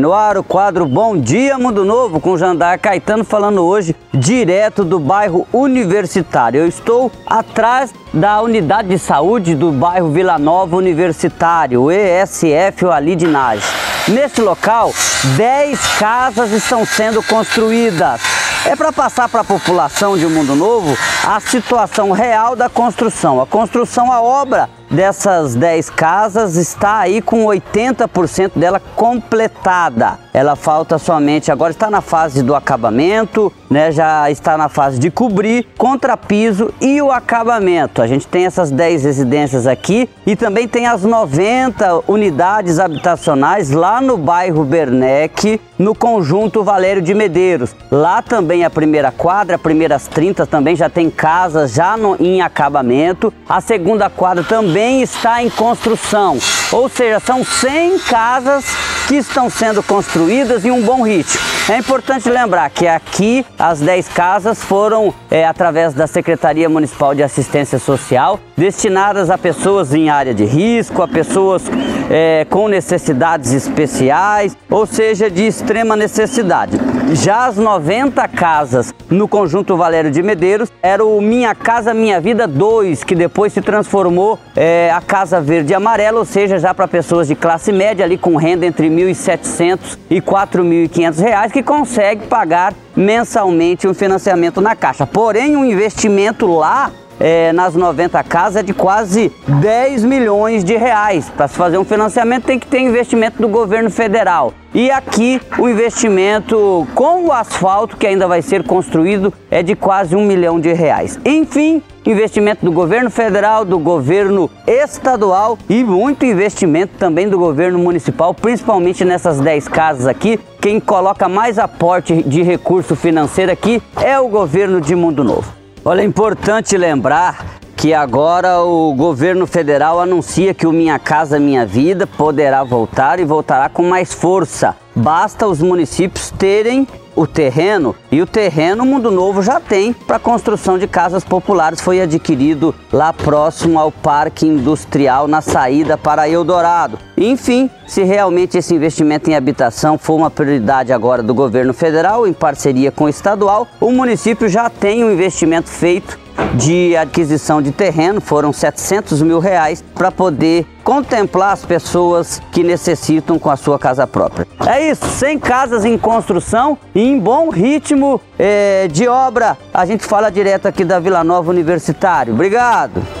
No ar o quadro Bom Dia Mundo Novo com Jandar Caetano falando hoje direto do bairro Universitário. Eu estou atrás da unidade de saúde do bairro Vila Nova Universitário, ESF o Ali de Nage. Neste local, 10 casas estão sendo construídas. É para passar para a população de um Mundo Novo a situação real da construção. A construção, a obra dessas 10 casas está aí com 80% dela completada. Ela falta somente, agora está na fase do acabamento, né? Já está na fase de cobrir, contrapiso e o acabamento. A gente tem essas 10 residências aqui e também tem as 90 unidades habitacionais lá no bairro Bernec, no conjunto Valério de Medeiros. Lá também a primeira quadra, as primeiras 30 também já tem casas já no, em acabamento. A segunda quadra também também está em construção. Ou seja, são 100 casas que estão sendo construídas em um bom ritmo. É importante lembrar que aqui as 10 casas foram, é, através da Secretaria Municipal de Assistência Social, destinadas a pessoas em área de risco, a pessoas é, com necessidades especiais, ou seja, de extrema necessidade. Já as 90 casas no conjunto Valério de Medeiros era o Minha Casa Minha Vida 2, que depois se transformou é, a Casa Verde e Amarela, ou seja, já para pessoas de classe média ali com renda entre R$ 1.700 e R$ 4.500, que consegue pagar mensalmente um financiamento na Caixa. Porém, um investimento lá é, nas 90 casas é de quase 10 milhões de reais. Para se fazer um financiamento tem que ter investimento do governo federal. E aqui o investimento com o asfalto que ainda vai ser construído é de quase um milhão de reais. Enfim, investimento do governo federal, do governo estadual e muito investimento também do governo municipal, principalmente nessas 10 casas aqui. Quem coloca mais aporte de recurso financeiro aqui é o governo de Mundo Novo. Olha, é importante lembrar que agora o governo federal anuncia que o Minha Casa Minha Vida poderá voltar e voltará com mais força. Basta os municípios terem o terreno e o terreno Mundo Novo já tem para construção de casas populares. Foi adquirido lá próximo ao Parque Industrial na saída para Eldorado. Enfim, se realmente esse investimento em habitação for uma prioridade agora do governo federal em parceria com o estadual, o município já tem um investimento feito de aquisição de terreno, foram 700 mil reais para poder contemplar as pessoas que necessitam com a sua casa própria. É isso, 100 casas em construção e em bom ritmo é, de obra. A gente fala direto aqui da Vila Nova Universitário. Obrigado!